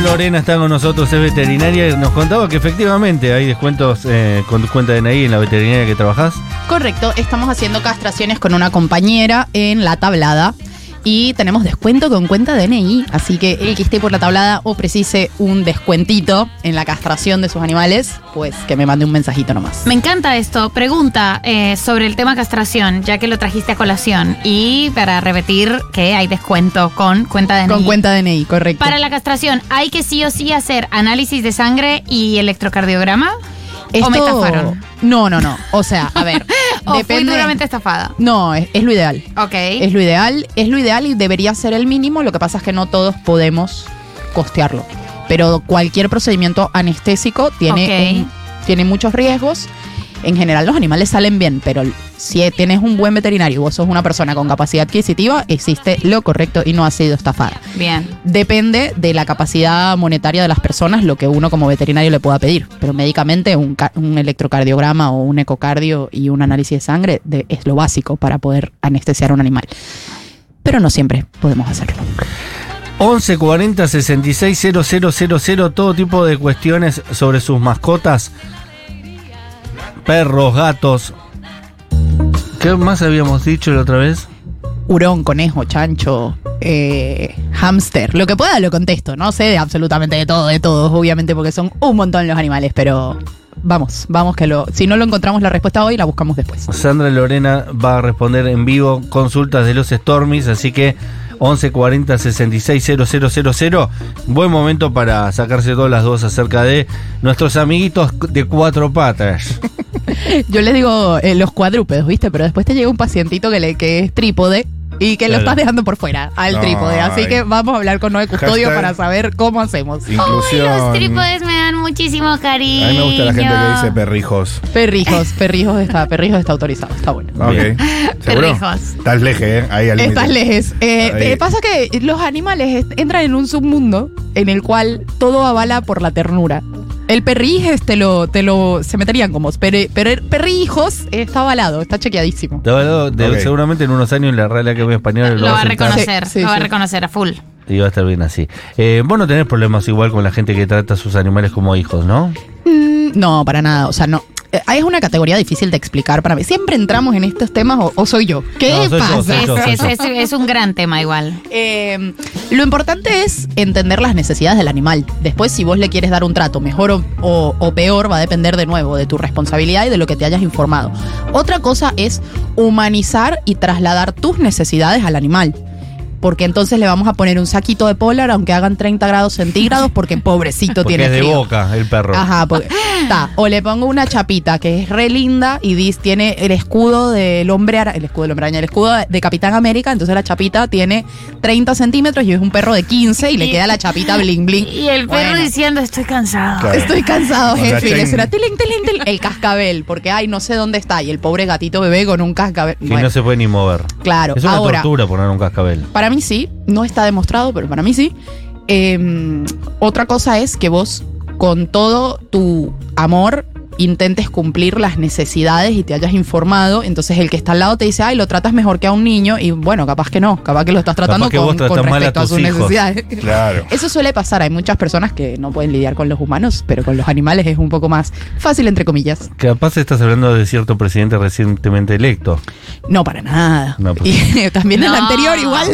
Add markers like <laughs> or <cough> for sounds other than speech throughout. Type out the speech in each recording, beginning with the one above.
Lorena está con nosotros, es veterinaria y nos contaba que efectivamente hay descuentos eh, con tu cuenta de DNI en la veterinaria que trabajás. Correcto, estamos haciendo castraciones con una compañera en la tablada y tenemos descuento con cuenta DNI, así que el que esté por la tablada o precise un descuentito en la castración de sus animales, pues que me mande un mensajito nomás. Me encanta esto. Pregunta eh, sobre el tema castración, ya que lo trajiste a colación. Y para repetir que hay descuento con cuenta DNI. Con cuenta DNI, correcto. Para la castración, ¿hay que sí o sí hacer análisis de sangre y electrocardiograma? ¿O me estafaron? No, no, no. O sea, a ver. <laughs> ¿O fui depende. duramente estafada? No, es, es lo ideal. Ok. Es lo ideal, es lo ideal y debería ser el mínimo. Lo que pasa es que no todos podemos costearlo. Pero cualquier procedimiento anestésico tiene, un- tiene muchos riesgos. En general los animales salen bien, pero si tienes un buen veterinario y vos sos una persona con capacidad adquisitiva, existe lo correcto y no has sido estafada. Bien. Depende de la capacidad monetaria de las personas lo que uno como veterinario le pueda pedir. Pero médicamente un, ca- un electrocardiograma o un ecocardio y un análisis de sangre de- es lo básico para poder anestesiar a un animal. Pero no siempre podemos hacerlo. 11 40 66 000, todo tipo de cuestiones sobre sus mascotas, perros, gatos. ¿Qué más habíamos dicho la otra vez? Hurón, conejo, chancho, eh, hámster. Lo que pueda lo contesto. No sé de absolutamente de todo, de todos, obviamente, porque son un montón los animales, pero vamos, vamos que lo. Si no lo encontramos la respuesta hoy, la buscamos después. Sandra Lorena va a responder en vivo consultas de los Stormies, así que 11 40 66 000. Buen momento para sacarse todas las dudas acerca de nuestros amiguitos de cuatro patas. <laughs> Yo les digo eh, los cuadrúpedos, ¿viste? Pero después te llega un pacientito que, le, que es trípode y que lo Claro. estás dejando por fuera al Ay. trípode. Así que vamos a hablar con Noé Custodio Hashtag- para saber cómo hacemos. Inclusión. Ay, los trípodes me dan muchísimo cariño. A mí me gusta la gente que dice perrijos. Perrijos, perrijos está, perrijos está autorizado, está bueno. Ok. <laughs> ¿Seguro? Perrijos. Estás leje, ¿eh? Ahí al Estás límite. lejes. Eh, eh, pasa que los animales entran en un submundo en el cual todo avala por la ternura. El perrijes te lo, te lo, se meterían como, pero, pero el perrijos está avalado, está chequeadísimo. De verdad, de- Ok. Seguramente en unos años la Real Academia Española lo, Lo va a reconocer, Sí, sí, lo va a sí. reconocer a full. y va a estar bien así. Eh, vos no tenés problemas igual con la gente que trata a sus animales como hijos, ¿no? Mm, No, para nada. O sea, no. Eh, Es una categoría difícil de explicar para mí. Siempre entramos en estos temas o, o soy yo. ¿Qué No, soy yo, pasa? soy Es, yo, soy es- yo. es- es un gran tema igual. Eh, lo importante es entender las necesidades del animal. Después, si vos le quieres dar un trato mejor o, o- o peor, va a depender de nuevo de tu responsabilidad y de lo que te hayas informado. Otra cosa es humanizar y trasladar tus necesidades al animal. Porque entonces le vamos a poner un saquito de polar aunque hagan 30 grados centígrados porque <laughs> pobrecito Porque tiene es de frío. boca el perro. Ajá, porque, <laughs> está. O le pongo una chapita que es re linda y dis, tiene el escudo del hombre el escudo del hombre araña, el escudo de Capitán América, entonces la chapita tiene 30 centímetros y es un perro de 15 y le Y- queda la chapita bling bling. Y el perro Bueno. diciendo, estoy cansado. Claro. Estoy cansado, jefe. Tiling, tiling, el cascabel, porque ay, no sé dónde está. Y el pobre gatito bebé con un cascabel. que Bueno, no se puede ni mover. claro, Es una ahora. tortura poner un cascabel. Para mí sí, no está demostrado, pero para mí sí. Eh, otra cosa es que vos, con todo tu amor, intentes cumplir las necesidades y te hayas informado. Entonces el que está al lado te dice, ay, lo tratas mejor que a un niño. Y bueno, capaz que no, capaz que lo estás tratando con, con a respecto a, sus hijos. necesidades. <laughs> Claro. Eso suele pasar, hay muchas personas que no pueden lidiar con los humanos, pero con los animales es un poco más fácil, entre comillas. Capaz estás hablando de cierto presidente recientemente electo. No, para nada. No, pues- <laughs> y también el No. anterior igual.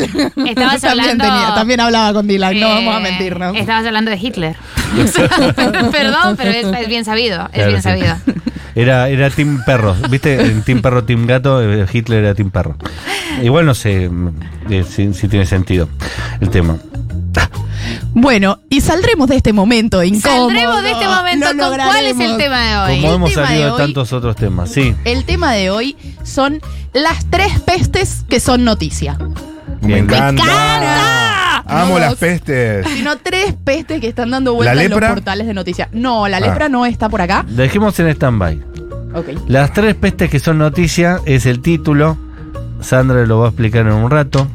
Estabas <laughs> también, hablando- también hablaba con Dylan, no Eh, vamos a mentir, ¿no? Estabas hablando de Hitler. <laughs> Perdón, pero es, es bien sabido. Es Claro, bien sí. sabido. Era, era Team Perro, ¿viste? En Team Perro, Team Gato, eh, Hitler era Team Perro. Igual no sé eh, si, si tiene sentido el tema. Bueno, y saldremos de este momento incómodo. Saldremos de este momento Lo con cuál es el tema de hoy. Como el hemos tema salido de tantos otros temas, sí. El tema de hoy son las tres pestes que son noticia. Me Bien. encanta. encanta! Amo No las pestes. Sino tres pestes que están dando vueltas ¿La en los portales de noticias. No, la Ah. lepra no está por acá. Dejemos en stand-by. Las tres pestes que son noticia es el título. Sandra lo va a explicar en un rato.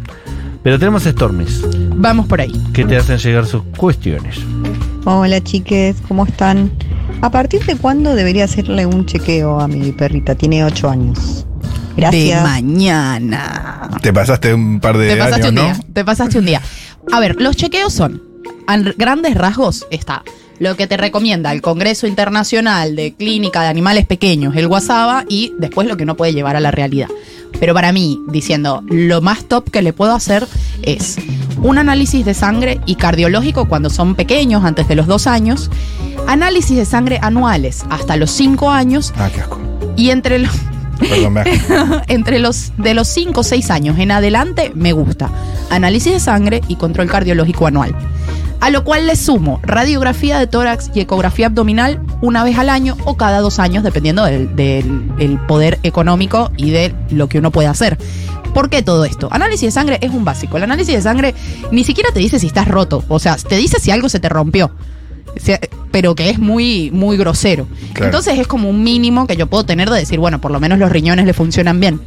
Pero tenemos Stormies Vamos por ahí. que te hacen llegar sus cuestiones. Hola chiques, ¿cómo están? ¿A partir de cuándo debería hacerle un chequeo a mi perrita? Tiene 8 años. De Gracias. mañana. Te pasaste un par de Te pasaste años, un ¿no? día. Te pasaste un día. A ver, los chequeos son a grandes rasgos está lo que te recomienda el Congreso Internacional de Clínica de Animales Pequeños, el WhatsApp, y después lo que no puede llevar a la realidad. Pero para mí, diciendo, lo más top que le puedo hacer es un análisis de sangre y cardiológico cuando son pequeños, antes de los dos años, análisis de sangre anuales hasta los cinco años Ah, qué asco. y entre los... Perdón, me asco. <laughs> entre los de los 5 o 6 años en adelante me gusta. Análisis de sangre y control cardiológico anual. A lo cual le sumo radiografía de tórax y ecografía abdominal una vez al año o cada dos años, dependiendo del, del- el poder económico y de lo que uno puede hacer. ¿Por qué todo esto? Análisis de sangre es un básico. El análisis de sangre ni siquiera te dice si estás roto. O sea, te dice si algo se te rompió. Pero que es muy, muy grosero. Claro. Entonces es como un mínimo que yo puedo tener de decir, bueno, por lo menos los riñones le funcionan bien.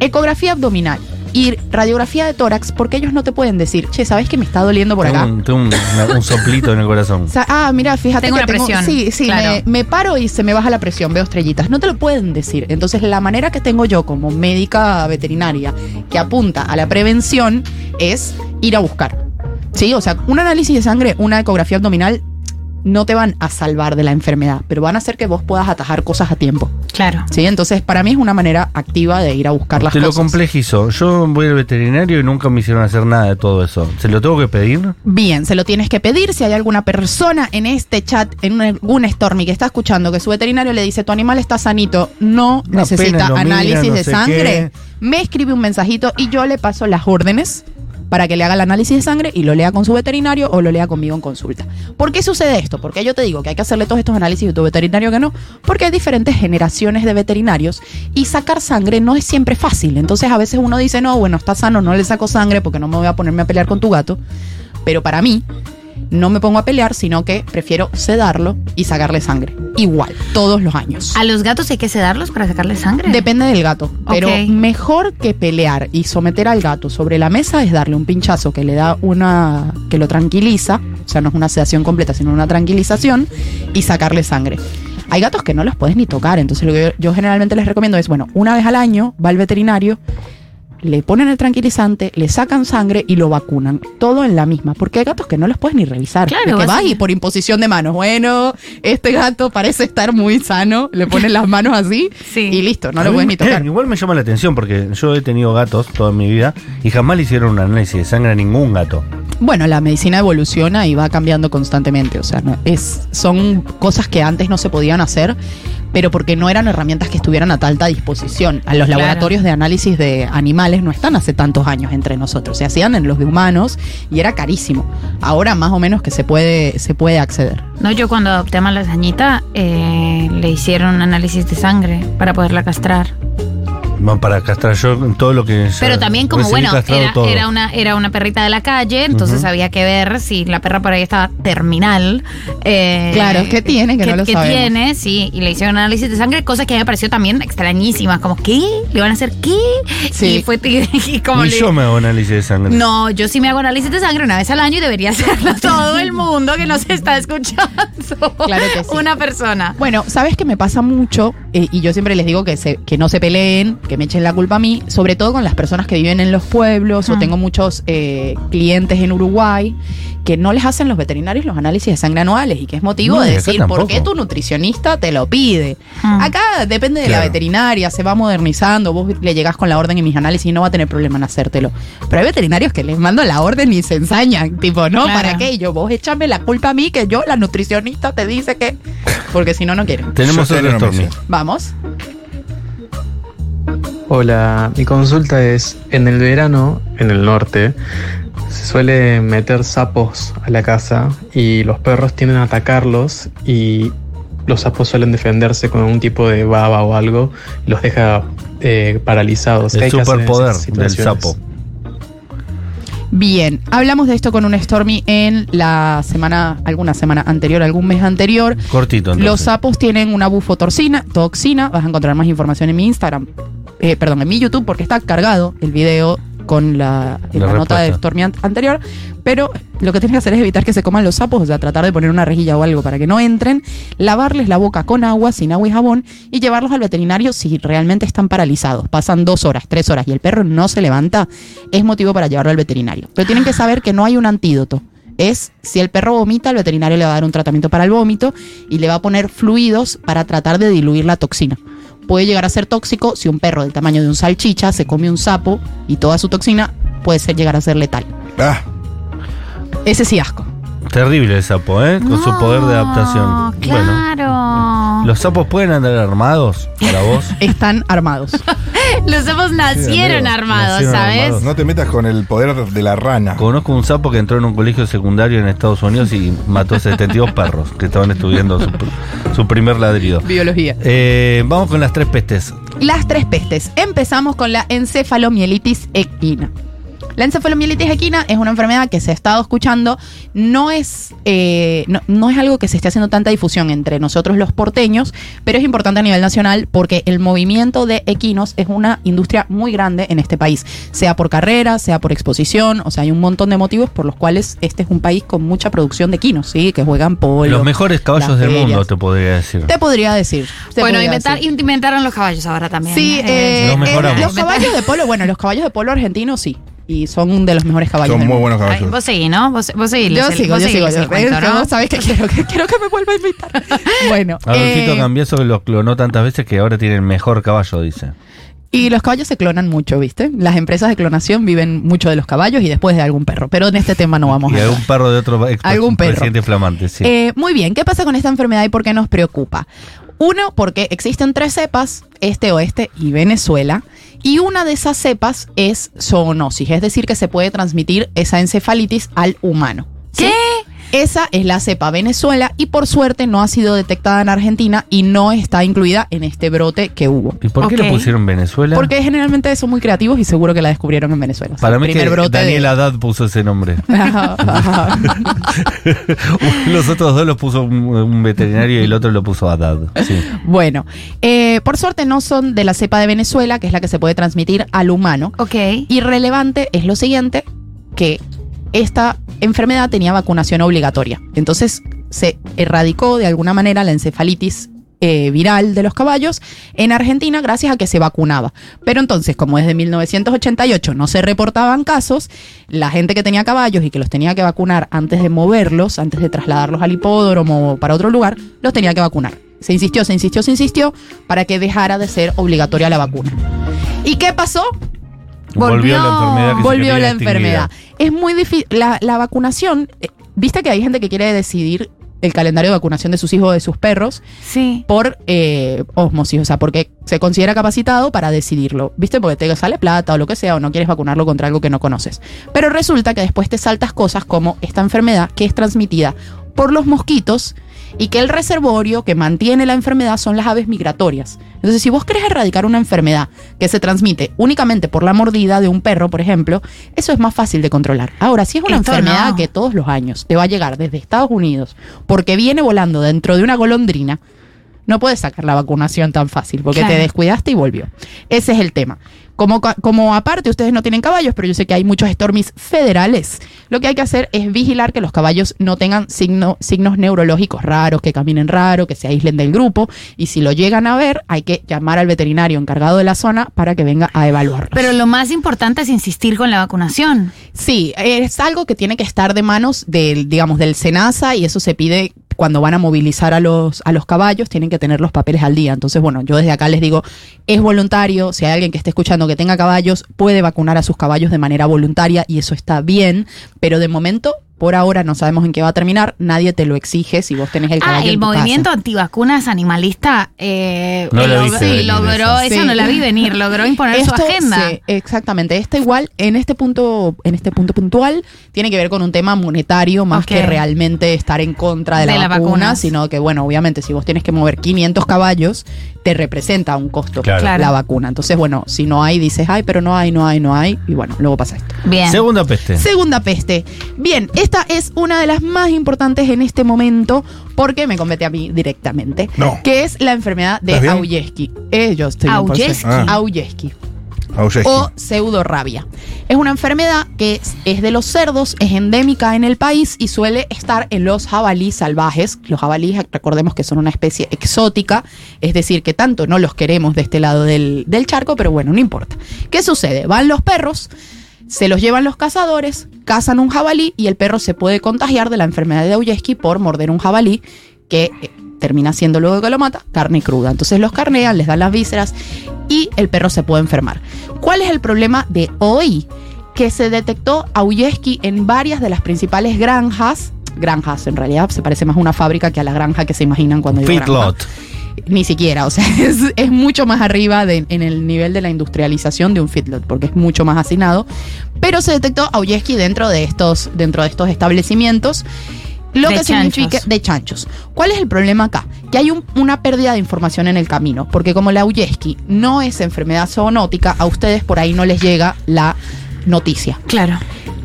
Ecografía abdominal y radiografía de tórax, porque ellos no te pueden decir, che, ¿sabes que me está doliendo por Tengo acá? un, tengo un- una- un soplito en el corazón. O sea, ah, mira, fíjate Tengo que una presión, Sí, sí, claro. me, me paro y se me baja la presión, veo estrellitas. No te lo pueden decir. Entonces, la manera que tengo yo como médica veterinaria que apunta a la prevención es ir a buscar. Sí, o sea, un análisis de sangre, una ecografía abdominal no te van a salvar de la enfermedad, pero van a hacer que vos puedas atajar cosas a tiempo. Claro. Sí, entonces para mí es una manera activa de ir a buscar las Te lo cosas. complejizo. Yo voy al veterinario y nunca me hicieron hacer nada de todo eso. ¿Se lo tengo que pedir? Bien, se lo tienes que pedir. Si hay alguna persona en este chat, en algún Stormy que está escuchando que su veterinario le dice tu animal está sanito, no Una necesita pena, lo mira, análisis no de sangre, me escribe un mensajito y yo le paso las órdenes para que le haga el análisis de sangre y lo lea con su veterinario o lo lea conmigo en consulta. ¿Por qué sucede esto? Porque yo te digo que hay que hacerle todos estos análisis y tu veterinario que no, porque hay diferentes generaciones de veterinarios y sacar sangre no es siempre fácil. Entonces a veces uno dice, no, bueno, está sano, no le saco sangre porque no me voy a ponerme a pelear con tu gato. Pero para mí, no me pongo a pelear, sino que prefiero sedarlo y sacarle sangre. Igual, todos los años. ¿A los gatos hay que sedarlos para sacarle sangre? Depende del gato. Pero mejor que pelear y someter al gato sobre la mesa es darle un pinchazo que le da una. que lo tranquiliza. O sea, no es una sedación completa, sino una tranquilización. Y sacarle sangre. Hay gatos que no los puedes ni tocar. Entonces, lo que yo, yo generalmente les recomiendo es: bueno, una vez al año va al veterinario. Le ponen el tranquilizante, le sacan sangre y lo vacunan. Todo en la misma. Porque hay gatos que no los puedes ni revisar. Claro, De que vas y por imposición de manos. Bueno, este gato parece estar muy sano. Le ponen las manos así <laughs> Sí. y listo, no A lo mí- puedes ni tocar. Igual me llama la atención porque yo he tenido gatos toda mi vida y jamás le hicieron un análisis de sangre a ningún gato. Bueno, la medicina evoluciona y va cambiando constantemente. O sea, no- es, son cosas que antes no se podían hacer, pero porque no eran herramientas que estuvieran a alta disposición. A los Claro. laboratorios de análisis de animales no están hace tantos años entre nosotros. Se hacían en los de humanos y era carísimo. Ahora más o menos que se puede, se puede acceder. No, yo cuando adopté a la lasañita eh, le hicieron un análisis de sangre para poderla castrar. Van para castrar yo en todo lo que. Pero también como bueno, era, una, era una perrita de la calle, entonces había que ver si la perra por ahí estaba terminal. eh, Claro, ¿qué tiene? Que no lo ¿qué sabemos. tiene? Sí, y le hicieron análisis de sangre, cosas que a mí me pareció también extrañísimas, como ¿qué? ¿Le van a hacer qué? Sí. Y fue <laughs> y como Ni le- yo me hago análisis de sangre. No, yo sí me hago análisis de sangre una vez al año y debería <laughs> hacerlo todo el mundo que nos está escuchando. Claro que sí. Una persona. Bueno, ¿sabes qué me pasa mucho? Eh, y yo siempre les digo que, se, que no se peleen, que me echen la culpa a mí, sobre todo con las personas que viven en los pueblos, o Mm. tengo muchos eh, clientes en Uruguay que no les hacen los veterinarios los análisis de sangre anuales y que es motivo No, de decir, ¿por qué tu nutricionista te lo pide? Mm. Acá depende de la veterinaria, se va modernizando, vos le llegás con la orden y mis análisis y no va a tener problema en hacértelo. Pero hay veterinarios que les mando la orden y se ensañan, tipo, no, Claro. ¿para qué? Y yo, vos échame la culpa a mí que yo, la nutricionista, te dice que... Porque si no, no quieren. Tenemos otro que Vamos. Hola, mi consulta es, en el verano, en el norte, se suele meter sapos a la casa y los perros tienden a atacarlos y los sapos suelen defenderse con un tipo de baba o algo y los deja eh, paralizados. ¿Qué El superpoder del sapo. Bien, hablamos de esto con un Stormy en la semana, alguna semana anterior, algún mes anterior. Cortito, entonces. Los sapos tienen una bufotoxina, toxina. Vas a encontrar más información en mi Instagram, eh, perdón, en mi YouTube, porque está cargado el video con la, La la nota de. Stormy an- anterior. Pero lo que tienes que hacer es evitar que se coman los sapos, o sea, tratar de poner una rejilla o algo para que no entren, lavarles la boca con agua, sin agua y jabón, y llevarlos al veterinario si realmente están paralizados. Pasan dos horas, tres horas y el perro no se levanta, es motivo para llevarlo al veterinario. Pero tienen que saber que no hay un antídoto. es si el perro vomita, el veterinario le va a dar un tratamiento para el vómito y le va a poner fluidos para tratar de diluir la toxina. Puede llegar a ser tóxico si un perro del tamaño de un salchicha se come un sapo y toda su toxina puede ser, llegar a ser letal. Ah, Ese sí asco. Terrible el sapo, ¿eh? Con su poder de adaptación. Bueno, Claro. ¿los sapos pueden andar armados para vos? <laughs> Están armados. <laughs> Los sapos nacieron armados, Nacieron ¿sabes? armados. no te metas con el poder de la rana. Conozco un sapo que entró en un colegio secundario en Estados Unidos y mató 72 perros que estaban estudiando su, su primer ladrido. Biología. Eh, vamos con las tres pestes. Las tres pestes. Empezamos con la encefalomielitis equina. La encefalomielitis equina es una enfermedad que se ha estado escuchando, no es, eh, no, no es algo que se esté haciendo tanta difusión entre nosotros los porteños, pero es importante a nivel nacional porque el movimiento de equinos es una industria muy grande en este país, sea por carrera, sea por exposición, o sea, hay un montón de motivos por los cuales este es un país con mucha producción de equinos, ¿sí? Que juegan polo. Los mejores caballos del mundo, te podría decir. Te podría decir. te Bueno, podría inventar- decir. inventaron los caballos ahora también. Sí, Eh, eh, Los eh, mejoramos. los caballos de polo, bueno, los caballos de polo argentinos sí. Y son de los mejores caballos. Son del muy mundo. buenos ay, caballos. vos seguís, ¿no? Vos, vos seguís. Yo sigo, vos yo sigo. yo- cuento, eh, ¿no? vos sabés que <laughs> quiero, que quiero que me vuelva a invitar. <laughs> Bueno. Adolfito eh, Cambiaso que los clonó tantas veces que ahora tiene el mejor caballo, dice. y los caballos se clonan mucho, ¿viste? Las empresas de clonación viven mucho de los caballos y después de algún perro. Pero en este tema no <laughs> vamos Y a algún hablar. perro de otro Algún perro. presidente flamante, sí. Eh, muy bien, ¿qué pasa con esta enfermedad y por qué nos preocupa? Uno, porque existen tres cepas, este, oeste y Venezuela, y una de esas cepas es zoonosis, es decir, que se puede transmitir esa encefalitis al humano. ¿sí? Esa es la cepa Venezuela y por suerte no ha sido detectada en Argentina y no está incluida en este brote que hubo. ¿Y por qué ok. le pusieron Venezuela? Porque generalmente son muy creativos y seguro que la descubrieron en Venezuela. Para mí que brote de- Daniel Haddad puso ese nombre. <laughs> <laughs> Los otros dos los puso un, un veterinario y el otro lo puso Haddad. Sí. <laughs> bueno, eh, por suerte no son de la cepa de Venezuela, que es la que se puede transmitir al humano. Ok. Irrelevante es lo siguiente, que esta enfermedad tenía vacunación obligatoria. Entonces se erradicó de alguna manera la encefalitis eh, viral de los caballos en Argentina gracias a que se vacunaba. Pero entonces, como desde 1988 no se reportaban casos, la gente que tenía caballos y que los tenía que vacunar antes de moverlos, antes de trasladarlos al hipódromo o para otro lugar, los tenía que vacunar. Se insistió, se insistió, se insistió para que dejara de ser obligatoria la vacuna. ¿Y qué pasó? Volvió, la Volvió. enfermedad que se volvió la enfermedad. Es muy difícil. La, la vacunación, eh, viste que hay gente que quiere decidir el calendario de vacunación de sus hijos o de sus perros Sí. por eh, osmosis, o sea, porque se considera capacitado para decidirlo, ¿viste? Porque te sale plata o lo que sea, o no quieres vacunarlo contra algo que no conoces. Pero resulta que después te saltas cosas como esta enfermedad que es transmitida por los mosquitos y que el reservorio que mantiene la enfermedad son las aves migratorias. Entonces, si vos querés erradicar una enfermedad que se transmite únicamente por la mordida de un perro, por ejemplo, eso es más fácil de controlar. Ahora, si es una Esto enfermedad no. que todos los años te va a llegar desde Estados Unidos porque viene volando dentro de una golondrina, no puedes sacar la vacunación tan fácil porque Claro. te descuidaste y volvió. Ese es el tema. Como, como aparte ustedes no tienen caballos, pero yo sé que hay muchos stormis federales, lo que hay que hacer es vigilar que los caballos no tengan signo- signos neurológicos raros, que caminen raro, que se aíslen del grupo, y si lo llegan a ver, hay que llamar al veterinario encargado de la zona para que venga a evaluarlos. Pero lo más importante es insistir con la vacunación. Sí, es algo que tiene que estar de manos del, digamos, del SENASA y eso se pide cuando van a movilizar a los, a los caballos, tienen que tener los papeles al día. Entonces, bueno, yo desde acá les digo, es voluntario, si hay alguien que esté escuchando que tenga caballos, puede vacunar a sus caballos de manera voluntaria y eso está bien, pero de momento, por ahora no sabemos en qué va a terminar, nadie te lo exige si vos tenés el caballo. Ah, el en tu casa. movimiento antivacunas animalista eh, No logró, Sí. no la vi venir, logró imponer su agenda. sí, exactamente. Esto igual, en este punto, en este punto puntual, tiene que ver con un tema monetario más que realmente estar en contra de, De la, la vacuna, vacuna. sino que, bueno, obviamente, si vos tienes que mover 500 caballos, te representa un costo Claro. Claro. la vacuna. Entonces, bueno, si no hay, dices, ay, pero no hay, no hay, no hay, y bueno, luego pasa esto. Bien. Segunda peste. Segunda peste. Bien, esta es una de las más importantes en este momento porque me compete a mí directamente. No. Que es la enfermedad de. Auyeski. Eh, yo estoy. Ah. O pseudorrabia. Es una enfermedad que es, es de los cerdos, es endémica en el país y suele estar en los jabalíes salvajes. Los jabalíes, recordemos que son una especie exótica, es decir, que tanto no los queremos de este lado del, del charco, pero bueno, no importa. ¿Qué sucede? Van los perros, se los llevan los cazadores, cazan un jabalí y el perro se puede contagiar de la enfermedad de Auyeski por morder un jabalí que eh, termina siendo luego que lo mata carne cruda. Entonces los carnean, les dan las vísceras y el perro se puede enfermar. ¿Cuál es el problema de hoy? Que se detectó Auyeski en varias de las principales granjas. Granjas, en realidad se parece más a una fábrica que a la granja que se imaginan cuando digo. Feedlot. Ni siquiera, o sea, <laughs> es, es mucho más arriba de- en el nivel de la industrialización de un feedlot, porque es mucho más hacinado. Pero se detectó Auyeski dentro de estos, dentro de estos establecimientos. Lo De que significa chanchos. de chanchos. ¿Cuál es el problema acá? Que hay un- una pérdida de información en el camino, porque como la Auyeski no es enfermedad zoonótica, a ustedes por ahí no les llega la noticia. Claro.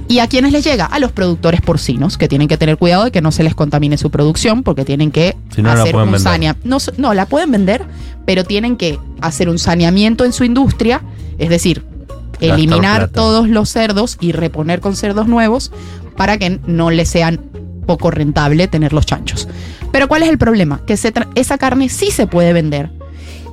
¿Y a quiénes les llega? A los productores porcinos, que tienen que tener cuidado de que no se les contamine su producción, porque tienen que Si no, la hacer un vender. sanea- No, no, la pueden vender, pero tienen que hacer un saneamiento en su industria, es decir, eliminar todos los cerdos y reponer con cerdos nuevos para que no les sean poco rentable tener los chanchos. Pero ¿cuál es el problema? Que se esa carne sí se puede vender,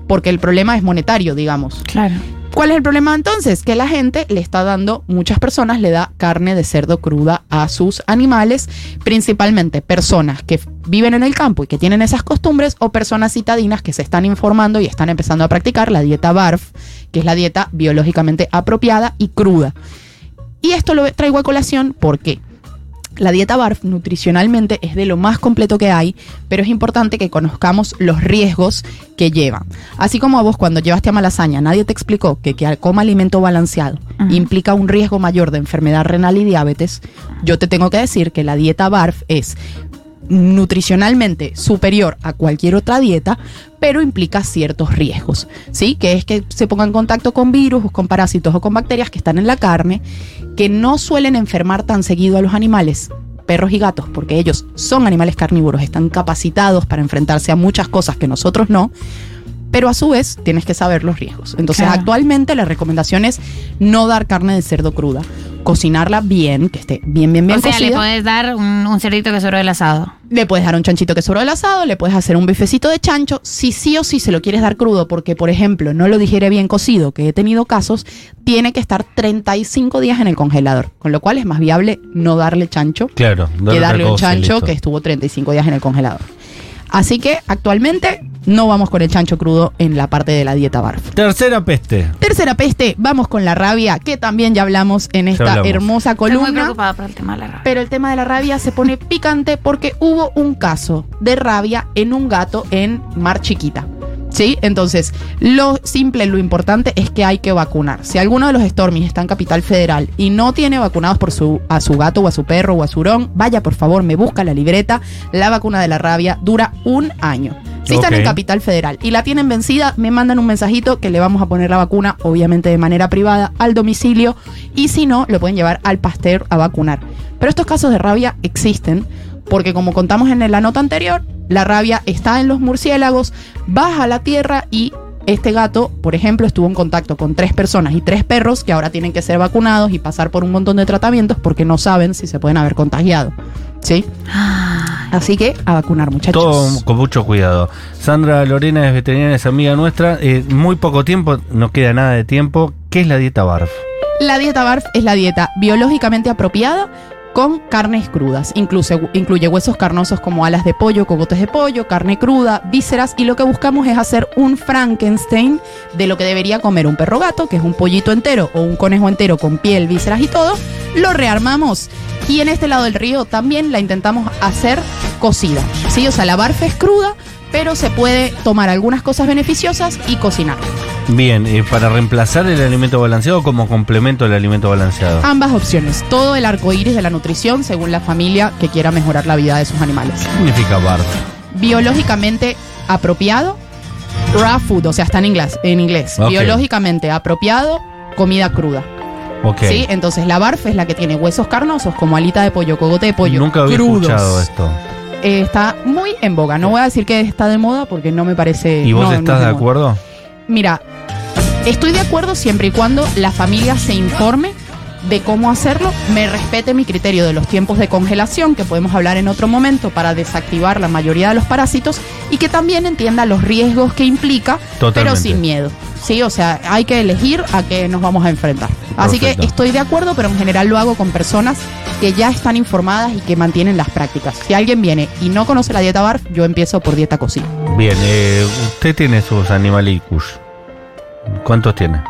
porque el problema es monetario, digamos. Claro. ¿Cuál es el problema entonces? Que la gente le está dando, muchas personas le da carne de cerdo cruda a sus animales, principalmente personas que viven en el campo y que tienen esas costumbres o personas citadinas que se están informando y están empezando a practicar la dieta BARF, que es la dieta biológicamente apropiada y cruda. Y esto lo traigo a colación porque la dieta BARF nutricionalmente es de lo más completo que hay, pero es importante que conozcamos los riesgos que llevan. Así como a vos cuando llevaste a Malasaña, nadie te explicó que que coma alimento balanceado implica un riesgo mayor de enfermedad renal y diabetes, yo te tengo que decir que la dieta BARF es nutricionalmente superior a cualquier otra dieta, pero implica ciertos riesgos, ¿sí? Que es que se ponga en contacto con virus, con parásitos o con bacterias que están en la carne, que no suelen enfermar tan seguido a los animales, perros y gatos, porque ellos son animales carnívoros, están capacitados para enfrentarse a muchas cosas que nosotros no, pero a su vez tienes que saber los riesgos. Entonces, Claro. actualmente la recomendación es no dar carne de cerdo cruda, cocinarla bien, que esté bien, bien, bien o sea, le cocida. podés dar un, un cerdito que sobró del asado. Le puedes dar un chanchito que sobró del asado, le puedes hacer un bifecito de chancho, si sí o sí se lo quieres dar crudo, porque por ejemplo no lo digiere bien cocido, que he tenido casos, tiene que estar 35 días en el congelador, con lo cual es más viable no darle chancho Claro. que darle un chancho que estuvo 35 días en el congelador. Así que actualmente no vamos con el chancho crudo en la parte de la dieta BARF. Tercera peste. Tercera peste, vamos con la rabia, que también ya hablamos en esta hablamos. hermosa Estoy muy columna. preocupada por el tema de la rabia. Pero el tema de la rabia se pone picante porque hubo un caso de rabia en un gato en Mar Chiquita. ¿Sí? Entonces, lo simple, lo importante es que hay que vacunar. Si alguno de los Stormies está en Capital Federal y no tiene vacunados por su, a su gato o a su perro o a su hurón, vaya por favor, me busca la libreta. La vacuna de la rabia dura un año. Si están en. Capital Federal y la tienen vencida, me mandan un mensajito que le vamos a poner la vacuna, obviamente de manera privada, al domicilio. Y si no, lo pueden llevar al pasteur a vacunar. Pero estos casos de rabia existen porque como contamos en la nota anterior, la rabia está en los murciélagos, baja a la tierra y este gato, por ejemplo, estuvo en contacto con tres personas y tres perros que ahora tienen que ser vacunados y pasar por un montón de tratamientos porque no saben si se pueden haber contagiado. ¿Sí? Así que a vacunar, muchachos. Todo con mucho cuidado. Sandra Lorena es veterinaria, es amiga nuestra. Eh, muy poco tiempo, no queda nada de tiempo. ¿Qué es la dieta BARF? La dieta BARF es la dieta biológicamente apropiada con carnes crudas. Incluye, incluye huesos carnosos como alas de pollo, cogotes de pollo, carne cruda, vísceras y lo que buscamos es hacer un Frankenstein de lo que debería comer un perro gato, que es un pollito entero o un conejo entero con piel, vísceras y todo. Lo rearmamos y en este lado del río también la intentamos hacer cocida. ¿sí? O sea, la BARF es cruda, pero se puede tomar algunas cosas beneficiosas y cocinar. Bien, eh, para reemplazar el alimento balanceado como complemento del alimento balanceado. Ambas opciones, todo el arco iris de la nutrición según la familia que quiera mejorar la vida de sus animales. ¿Qué significa BARF? Biológicamente apropiado, raw food, o sea, está en inglés. En inglés. Biológicamente apropiado, comida cruda. Ok. ¿sí? Entonces la barf es la que tiene huesos carnosos como alita de pollo, cogote de pollo. Nunca había crudos. escuchado esto. Eh, está muy en boga. No voy a decir que está de moda porque no me parece. ¿Y vos no, no estás es de acuerdo? Mira, estoy de acuerdo siempre y cuando la familia se informe de cómo hacerlo, me respete mi criterio de los tiempos de congelación, que podemos hablar en otro momento para desactivar la mayoría de los parásitos, y que también entienda los riesgos que implica, pero sin miedo. Sí, o sea, hay que elegir a qué nos vamos a enfrentar. Así Perfecto. que estoy de acuerdo, pero en general lo hago con personas que ya están informadas y que mantienen las prácticas. Si alguien viene y no conoce la dieta BARF, yo empiezo por dieta cocina. Bien, eh, usted tiene sus animalicus. ¿Cuántos tiene?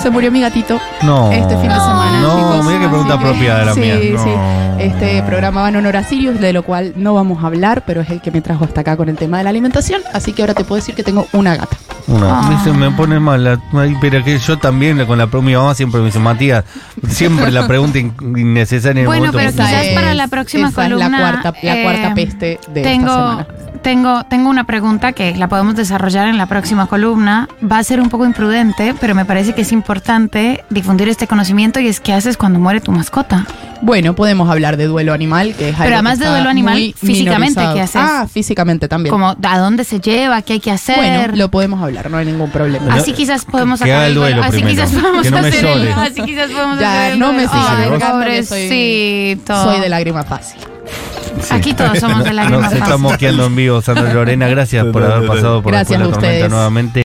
Se murió mi gatito No. este fin de semana. No, chicos. mira qué pregunta que- apropiada la sí, mía. Sí. Este programa va en honor a Sirius, de lo cual no vamos a hablar, pero es el que me trajo hasta acá con el tema de la alimentación. Así que ahora te puedo decir que tengo una gata. Una. Ah. Me dice, me pone mal. la- pero que yo también con la mi mamá siempre me dice, Matías, siempre la pregunta in- innecesaria en el Bueno, momento pero quizás Esa para es- la próxima esa es columna. la cuarta, la eh, cuarta peste de tengo, esta semana. Tengo, tengo una pregunta que la podemos desarrollar en la próxima columna. Va a ser un poco imprudente, pero me parece que es importante difundir este conocimiento y es qué haces cuando muere tu mascota. Bueno, podemos hablar de duelo animal, que es algo Pero además que de duelo animal, físicamente, minorizado. ¿qué haces? Ah, físicamente también. Como a dónde se lleva, qué hay que hacer. Bueno, lo podemos hablar, no hay ningún problema. Así quizás podemos que sacar el duelo Así quizás podemos no hacer el-. Así quizás podemos Ya, hacer el no me sigas Ay, que soy- pobrecito. Soy de lágrima fácil. Aquí todos somos de lágrima <laughs> Nos fácil. estamos quedando en vivo, Sandra Lorena. Gracias <laughs> por haber pasado por Gracias la a Escuela Tormenta ustedes. nuevamente.